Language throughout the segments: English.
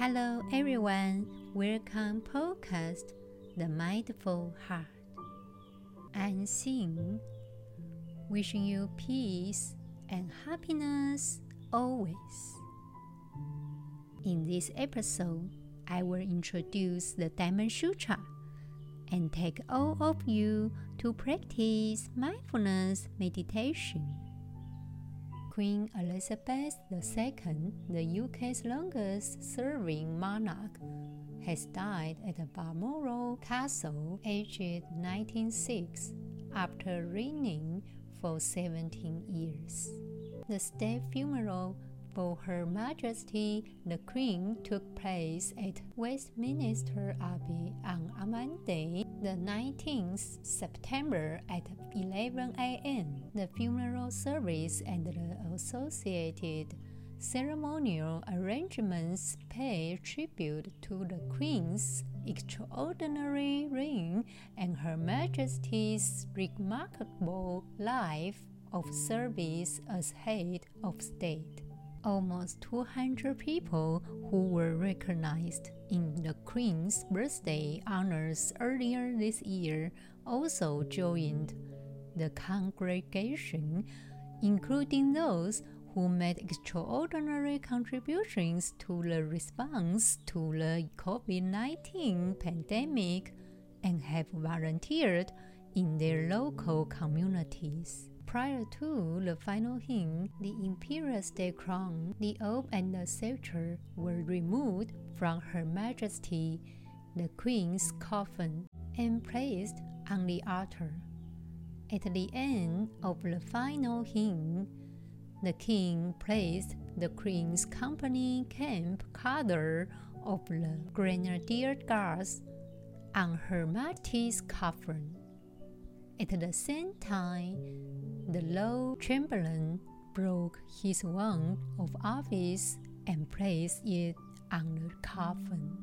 Hello everyone, welcome podcast The Mindful Heart. I'm Xin, wishing you peace and happiness always. In this episode, I will introduce the Diamond Sutra and take all of you to practice mindfulness meditation. Queen Elizabeth II, the UK's longest serving monarch, has died at Balmoral Castle aged 96 after reigning for 17 years. The state funeral for Her Majesty the Queen took place at Westminster Abbey on a Monday, the 19th September at 11 a.m. The funeral service and the associated ceremonial arrangements pay tribute to the Queen's extraordinary reign and Her Majesty's remarkable life of service as head of state almost 200 people who were recognized in the Queen's birthday honors earlier this year also joined the congregation, including those who made extraordinary contributions to the response to the COVID 19 pandemic and have volunteered in their local communities. Prior to the final hymn, the imperial state crown, the orb, and the scepter were removed from Her Majesty the Queen's coffin and placed on the altar. At the end of the final hymn, the King placed the Queen's company camp color of the Grenadier Guards on Her Majesty's coffin. At the same time, the Lord Chamberlain broke his wand of office and placed it on the coffin.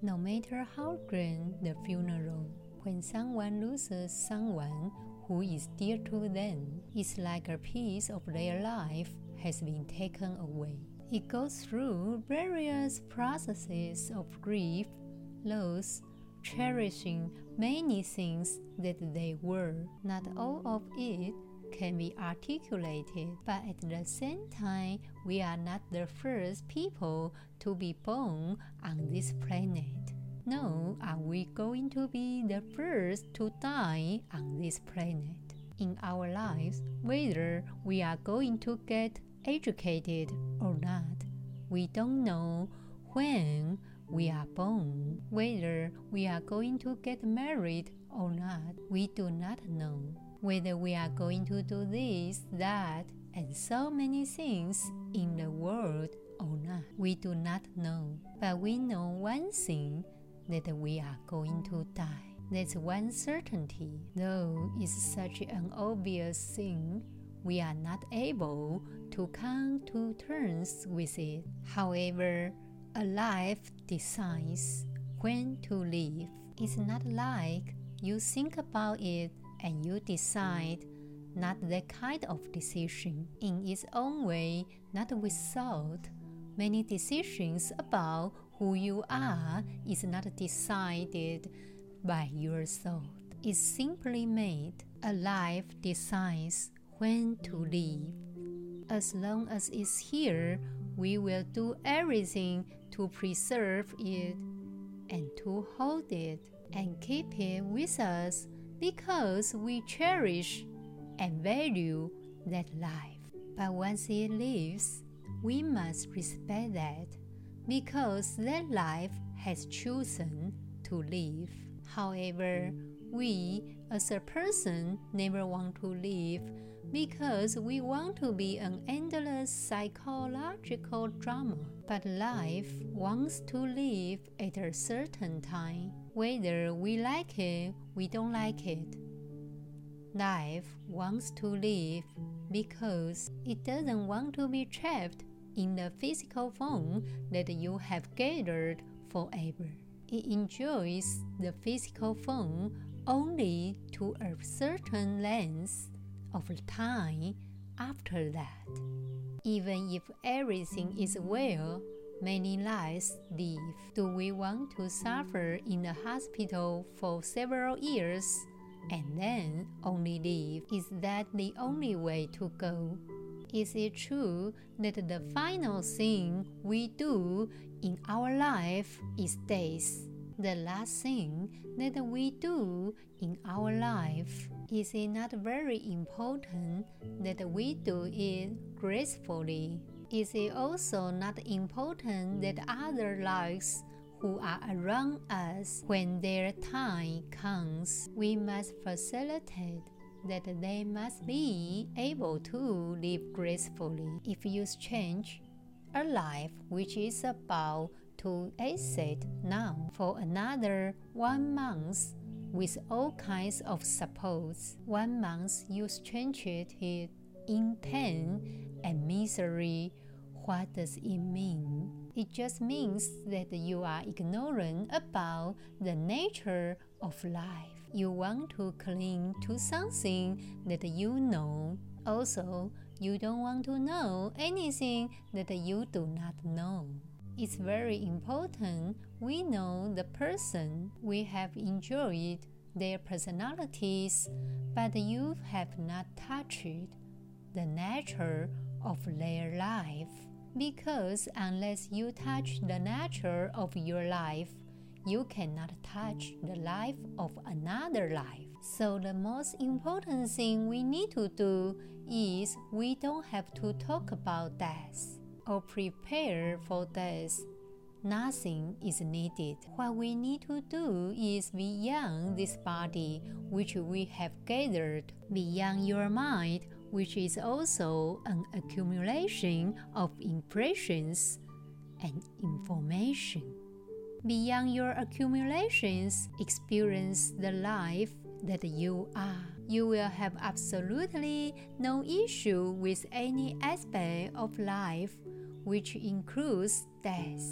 No matter how grand the funeral, when someone loses someone who is dear to them, it's like a piece of their life has been taken away. It goes through various processes of grief, loss, cherishing many things that they were. Not all of it can be articulated, but at the same time, we are not the first people to be born on this planet. Nor are we going to be the first to die on this planet. In our lives, whether we are going to get educated or not, we don't know when we are born. Whether we are going to get married or not, we do not know whether we are going to do this, that, and so many things in the world or not. We do not know. But we know one thing that we are going to die. That's one certainty. Though it's such an obvious thing, we are not able to come to terms with it. However, a life decides when to live. It's not like you think about it and you decide not that kind of decision in its own way, not with thought. Many decisions about who you are is not decided by your thought. It's simply made. A life decides when to live. As long as it's here, we will do everything to preserve it and to hold it and keep it with us because we cherish and value that life. But once it leaves, we must respect that because that life has chosen to live. However, we as a person never want to live because we want to be an endless psychological drama. But life wants to live at a certain time. Whether we like it, we don't like it. Life wants to live because it doesn't want to be trapped in the physical form that you have gathered forever. It enjoys the physical form only to a certain length of time after that. Even if everything is well, many lives live. Do we want to suffer in the hospital for several years and then only leave? Is that the only way to go? Is it true that the final thing we do in our life is death? The last thing that we do in our life is it not very important that we do it gracefully? Is it also not important that other lives who are around us, when their time comes, we must facilitate that they must be able to live gracefully. If you change a life which is about to exit now for another one month with all kinds of supports, one month you change it in pain and misery what does it mean? It just means that you are ignorant about the nature of life. You want to cling to something that you know. Also, you don't want to know anything that you do not know. It's very important we know the person. We have enjoyed their personalities, but you have not touched the nature of their life. Because unless you touch the nature of your life, you cannot touch the life of another life. So, the most important thing we need to do is we don't have to talk about death or prepare for death. Nothing is needed. What we need to do is beyond this body which we have gathered, beyond your mind which is also an accumulation of impressions and information. Beyond your accumulations, experience the life that you are. You will have absolutely no issue with any aspect of life, which includes death.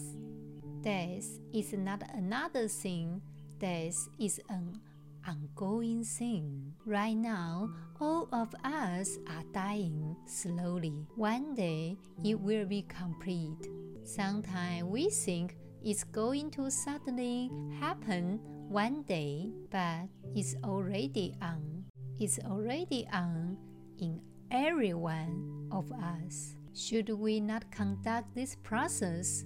Death is not another thing, death is an ongoing thing. Right now, all of us are dying slowly. One day, it will be complete. Sometimes we think it's going to suddenly happen one day, but it's already on. It's already on in every one of us. Should we not conduct this process?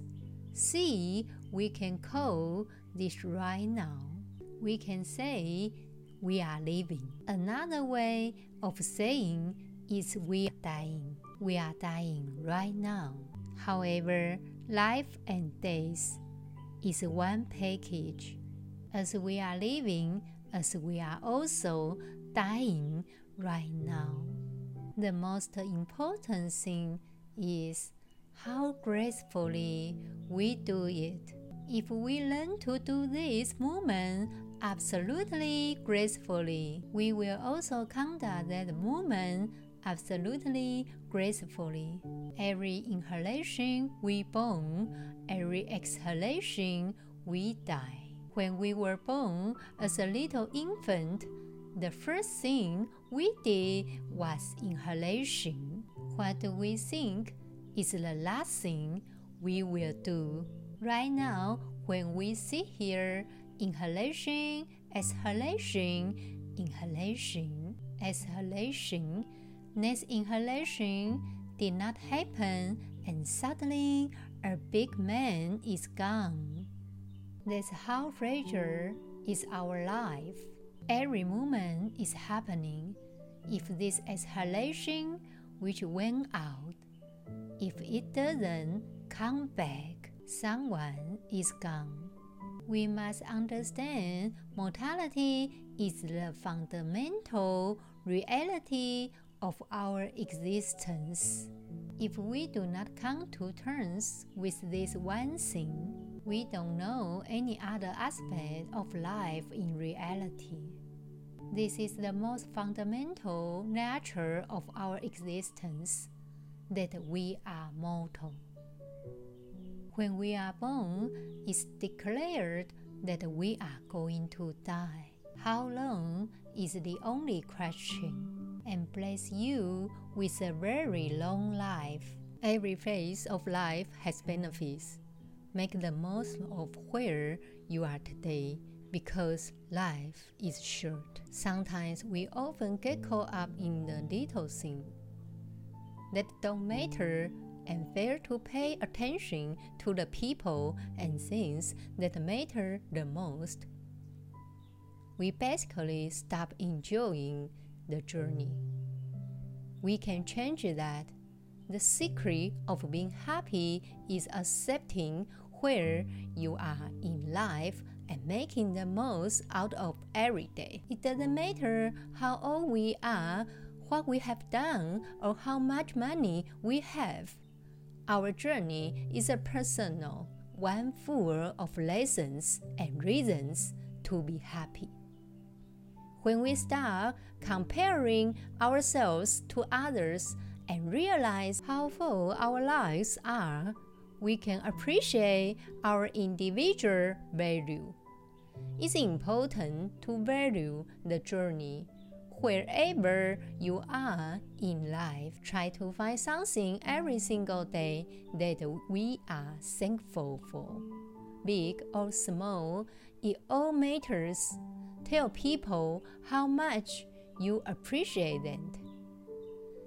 See, we can call this right now we can say we are living. Another way of saying is we are dying. We are dying right now. However, life and death is one package. As we are living, as we are also dying right now. The most important thing is how gracefully we do it. If we learn to do this movement absolutely gracefully. We will also conduct that movement absolutely gracefully. Every inhalation we born, every exhalation we die. When we were born as a little infant, the first thing we did was inhalation. What we think is the last thing we will do? Right now, when we sit here inhalation, exhalation, inhalation, exhalation. Next inhalation did not happen, and suddenly a big man is gone. That's how fragile is our life. Every moment is happening. If this exhalation which went out, if it doesn't come back, someone is gone we must understand mortality is the fundamental reality of our existence. If we do not come to terms with this one thing, we don't know any other aspect of life in reality. This is the most fundamental nature of our existence that we are mortal. When we are born, it's declared that we are going to die. How long is the only question, and bless you with a very long life. Every phase of life has benefits. Make the most of where you are today because life is short. Sometimes we often get caught up in the little things that don't matter and fail to pay attention to the people and things that matter the most. We basically stop enjoying the journey. We can change that. The secret of being happy is accepting where you are in life and making the most out of every day. It doesn't matter how old we are, what we have done, or how much money we have. Our journey is a personal one full of lessons and reasons to be happy. When we start comparing ourselves to others and realize how full our lives are, we can appreciate our individual value. It's important to value the journey. Wherever you are in life, try to find something every single day that we are thankful for. Big or small, it all matters. Tell people how much you appreciate them.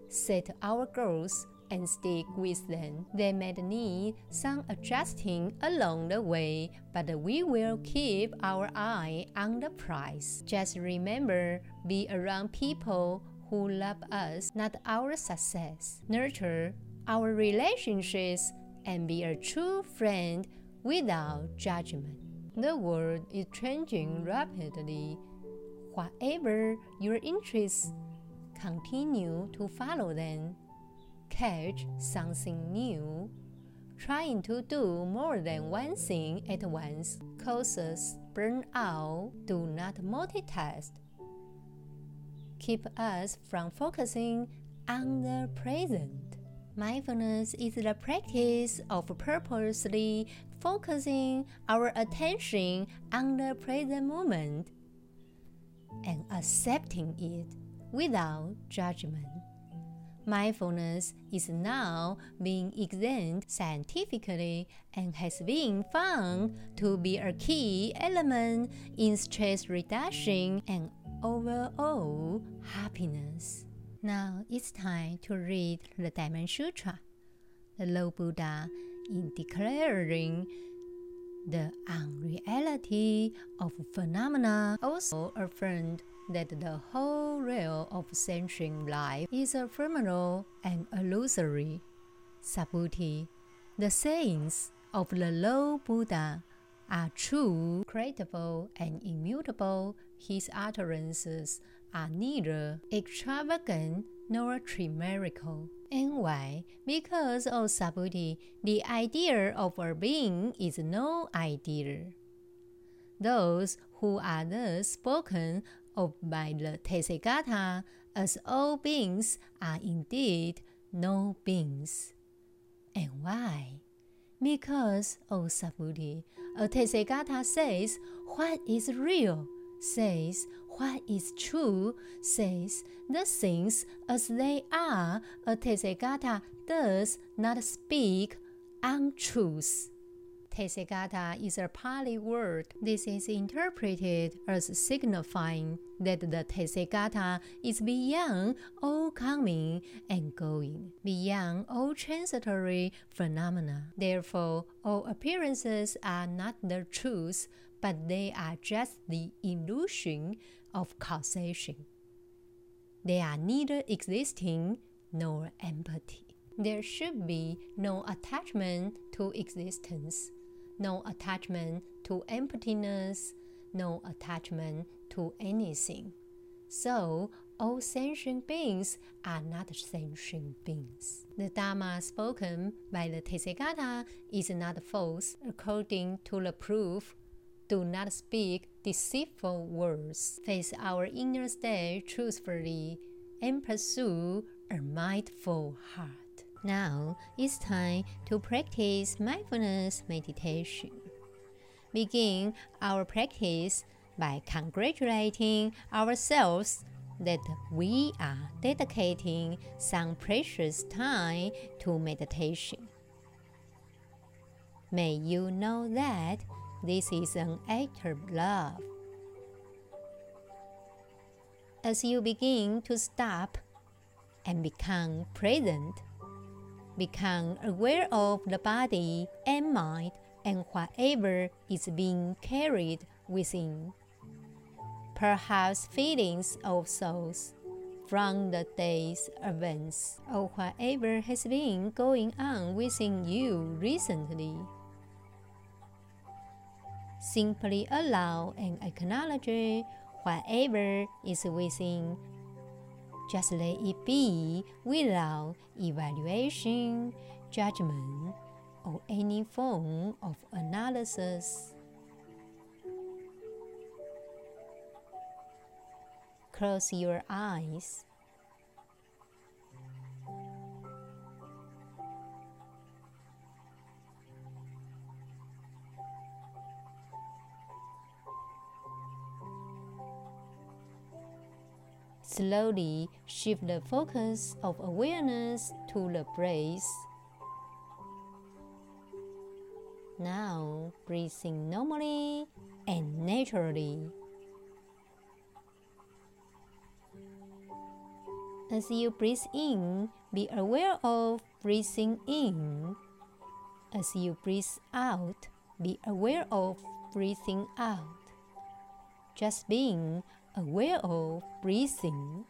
Set our goals and stick with them. They may need some adjusting along the way, but we will keep our eye on the prize. Just remember, be around people who love us, not our success. Nurture our relationships and be a true friend without judgment. The world is changing rapidly. Whatever your interests, continue to follow them catch something new. Trying to do more than one thing at once causes burnout. Do not multitask. Keep us from focusing on the present. Mindfulness is the practice of purposely focusing our attention on the present moment and accepting it without judgment. Mindfulness is now being examined scientifically and has been found to be a key element in stress reduction and overall happiness. Now it's time to read the Diamond Sutra. The Lord Buddha, in declaring the unreality of phenomena, also affirmed that the whole realm of sentient life is ephemeral and illusory. Subhuti, the sayings of the Lord Buddha are true, credible, and immutable. His utterances are neither extravagant nor chimerical. And why? Because, O oh Subhuti, the idea of a being is no idea. Those who are thus spoken of by the Tathagata, as all beings are indeed no beings. And why? Because, O Subhuti, a Tathagata says what is real, says what is true, says the things as they are. A Tathagata does not speak untruths. Tathagata is a Pali word. This is interpreted as signifying that the Tathagata is beyond all coming and going, beyond all transitory phenomena. Therefore, all appearances are not the truth, but they are just the illusion of causation. They are neither existing nor empty. There should be no attachment to existence no attachment to emptiness, no attachment to anything. So, all sentient beings are not sentient beings. The Dharma spoken by the Tathagata is not false according to the proof. Do not speak deceitful words. Face our inner state truthfully and pursue a mindful heart. Now it's time to practice mindfulness meditation. Begin our practice by congratulating ourselves that we are dedicating some precious time to meditation. May you know that this is an act of love. As you begin to stop and become present, become aware of the body and mind and whatever is being carried within. Perhaps feelings of souls from the day's events or whatever has been going on within you recently. Simply allow and acknowledge whatever is within. Just let it be without evaluation, judgment, or any form of analysis. Close your eyes. Slowly shift the focus of awareness to the breath. Now, breathing normally and naturally. As you breathe in, be aware of breathing in. As you breathe out, be aware of breathing out. Just being aware of breathing.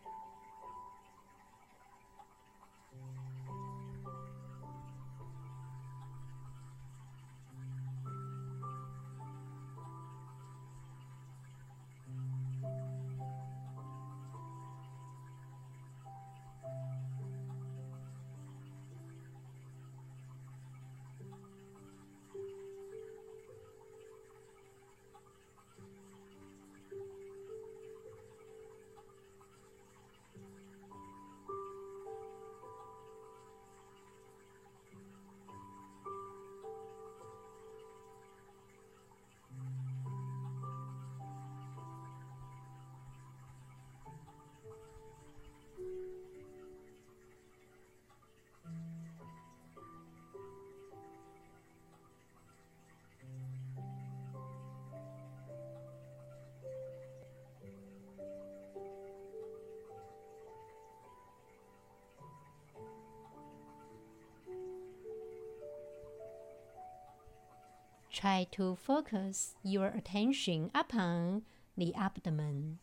Try to focus your attention upon the abdomen.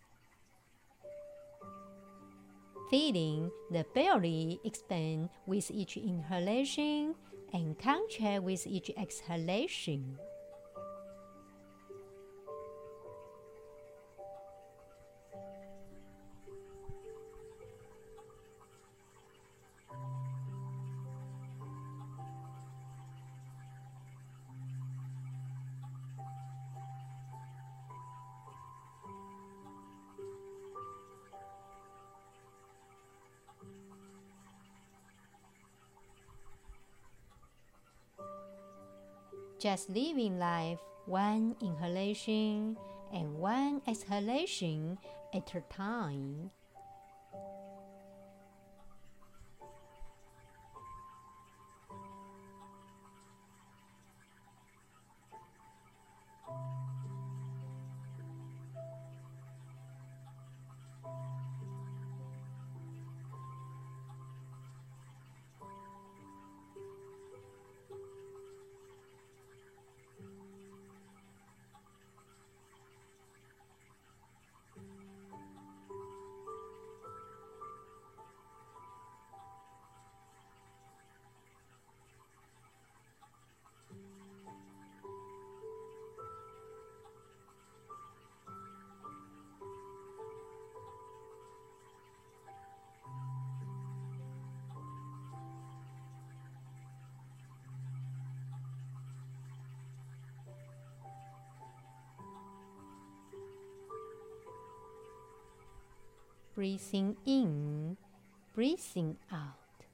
Feeling the belly expand with each inhalation and contract with each exhalation. Just living life one inhalation and one exhalation at a time. Breathing in, breathing out.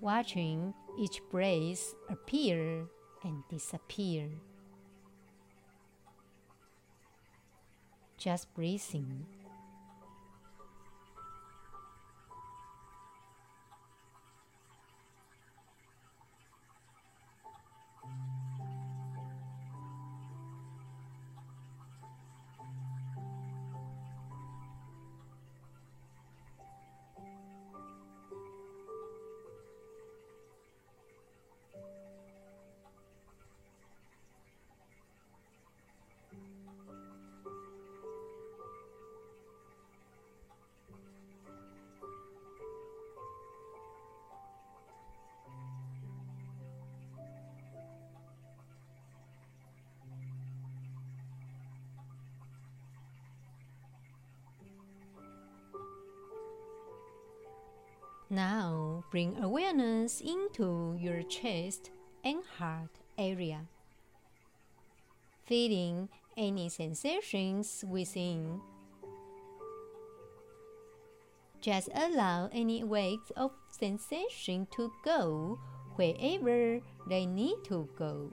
Watching each breath appear and disappear. Just breathing. Bring awareness into your chest and heart area, feeling any sensations within. Just allow any waves of sensation to go wherever they need to go.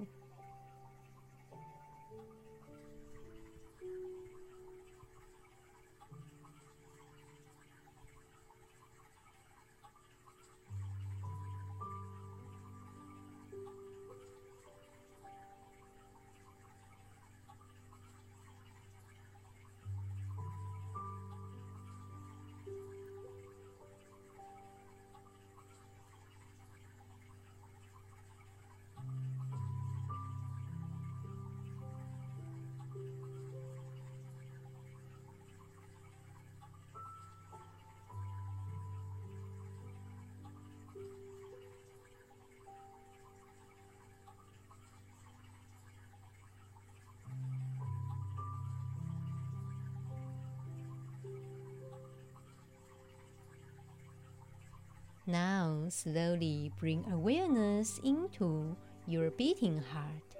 Now, slowly bring awareness into your beating heart.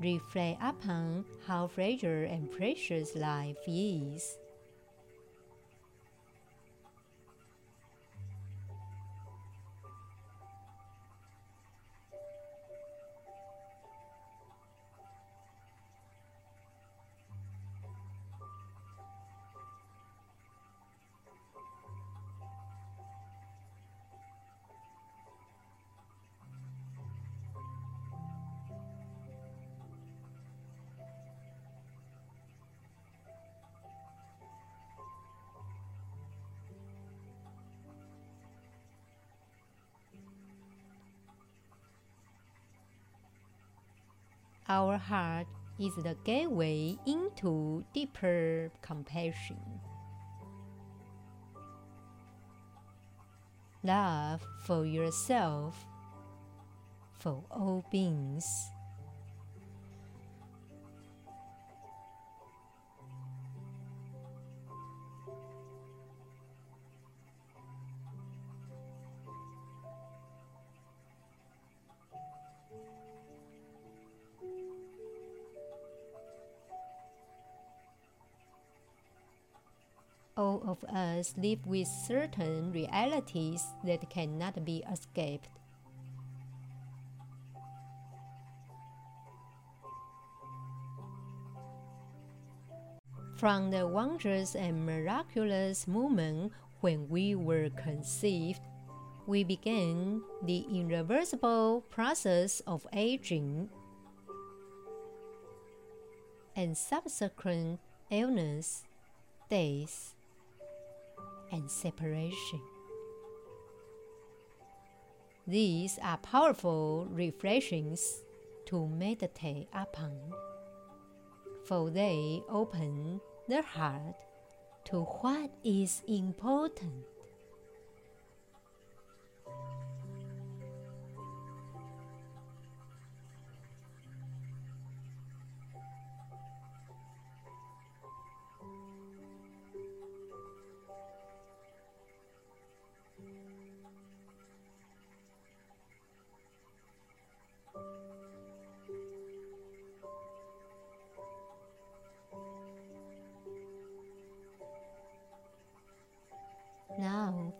Reflect upon how fragile and precious life is. Our heart is the gateway into deeper compassion. Love for yourself, for all beings. All of us live with certain realities that cannot be escaped. From the wondrous and miraculous moment when we were conceived, we began the irreversible process of aging and subsequent illness, death, and separation. These are powerful reflections to meditate upon, for they open the heart to what is important.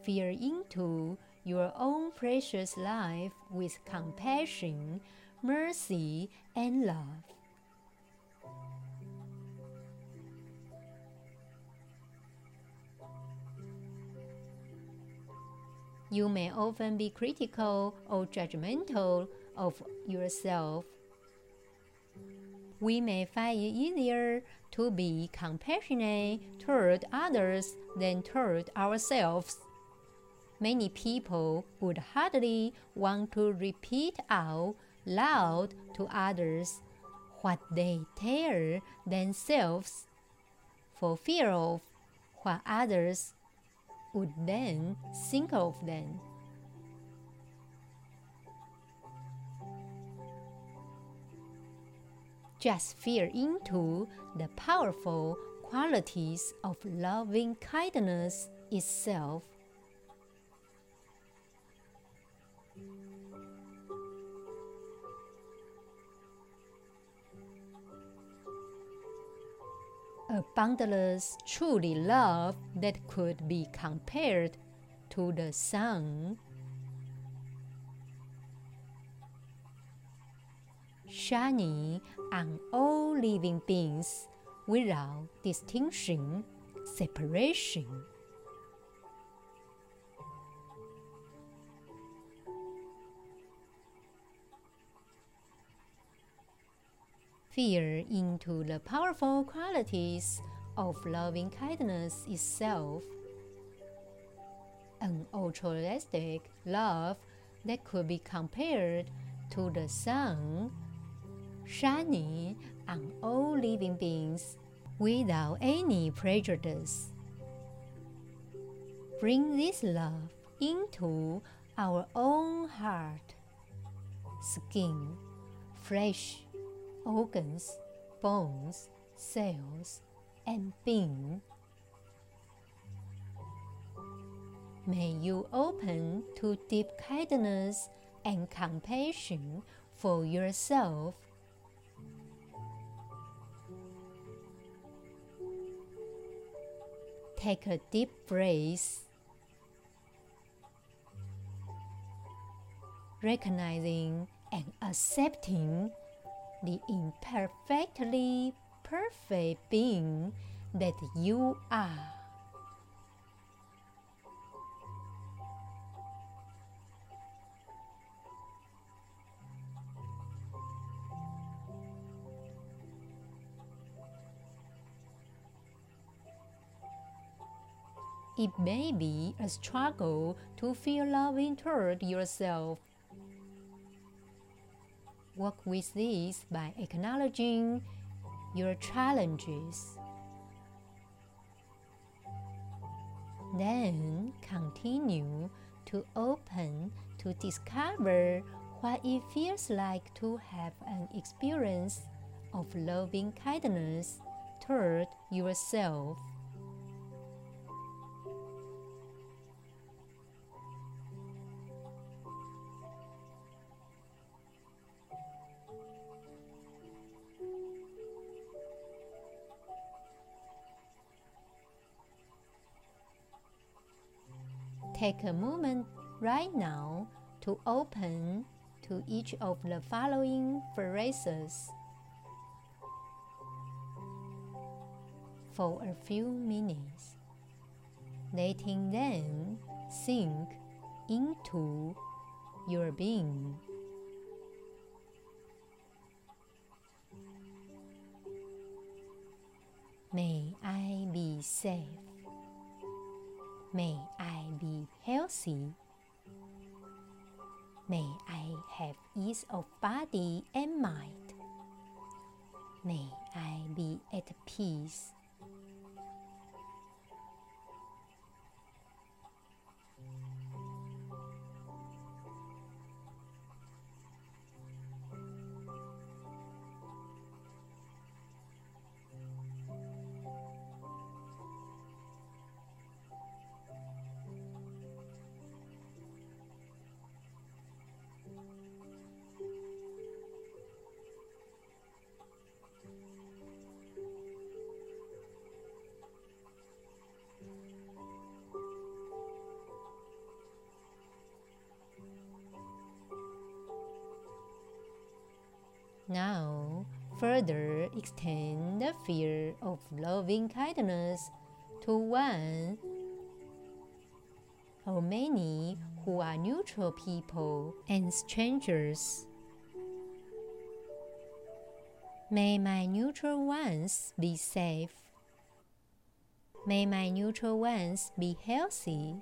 Fear into your own precious life with compassion, mercy, and love. You may often be critical or judgmental of yourself. We may find it easier to be compassionate toward others than toward ourselves. Many people would hardly want to repeat out loud to others what they tell themselves for fear of what others would then think of them. Just fear into the powerful qualities of loving kindness itself. A boundless, truly love that could be compared to the sun. Shining on all living beings without distinction, separation. Fear into the powerful qualities of loving kindness itself. An altruistic love that could be compared to the sun shining on all living beings without any prejudice. Bring this love into our own heart, skin, flesh, organs, bones, cells, and being. May you open to deep kindness and compassion for yourself Take a deep breath, recognizing and accepting the imperfectly perfect being that you are. It may be a struggle to feel loving toward yourself. Work with this by acknowledging your challenges. Then continue to open to discover what it feels like to have an experience of loving kindness toward yourself. Take a moment right now to open to each of the following phrases for a few minutes, letting them sink into your being. May I be safe. May I be healthy. May I have ease of body and mind. May I be at peace. Now, further extend the fear of loving kindness to one or many who are neutral people and strangers. May my neutral ones be safe. May my neutral ones be healthy.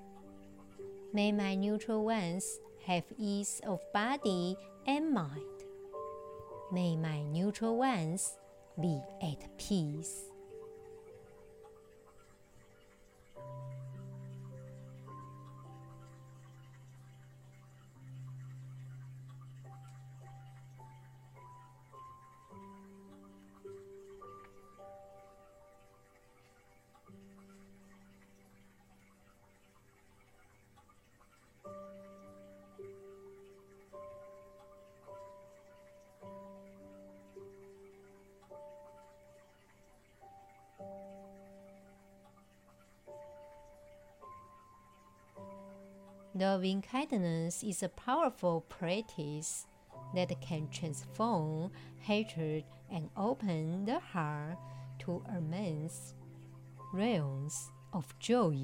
May my neutral ones have ease of body and mind. May my neutral ones be at peace. Loving kindness is a powerful practice that can transform hatred and open the heart to immense realms of joy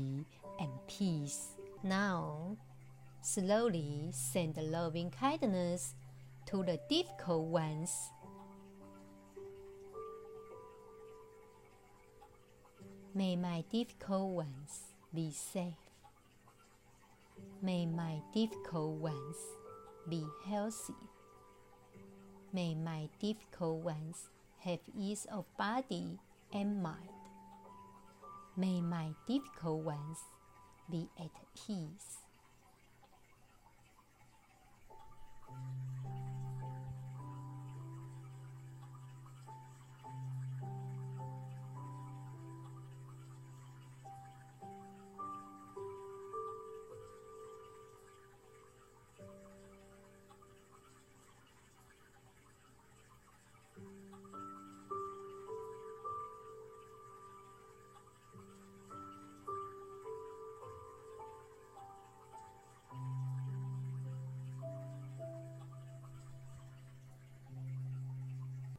and peace. Now, slowly send loving kindness to the difficult ones. May my difficult ones be safe. May my difficult ones be healthy. May my difficult ones have ease of body and mind. May my difficult ones be at peace.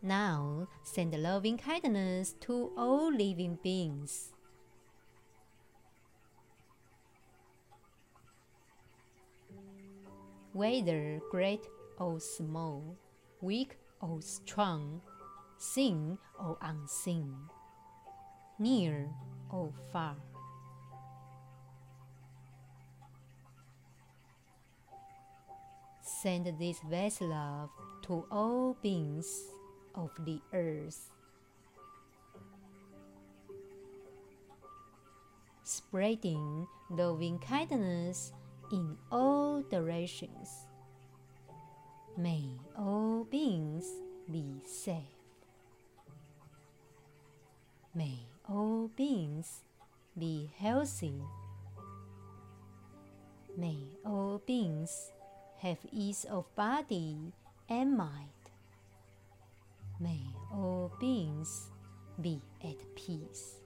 Now send loving kindness to all living beings. Whether great or small, weak or strong, seen or unseen, near or far. Send this vast love to all beings of the earth. Spreading loving kindness in all directions. May all beings be safe. May all beings be healthy. May all beings have ease of body and mind. May all beings be at peace.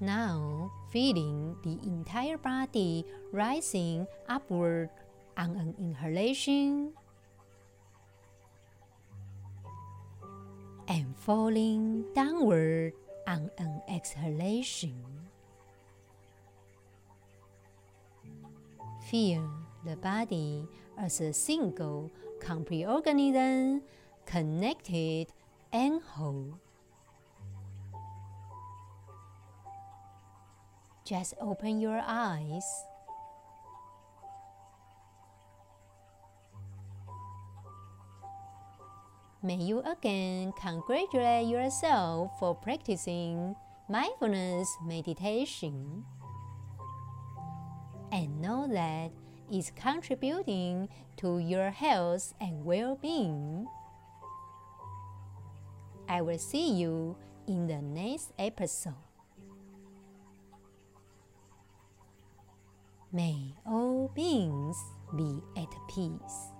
Now, feeling the entire body rising upward on an inhalation and falling downward on an exhalation. Feel the body as a single complete organism connected and whole. Just open your eyes. May you again congratulate yourself for practicing mindfulness meditation and know that it's contributing to your health and well being. I will see you in the next episode. May all beings be at peace.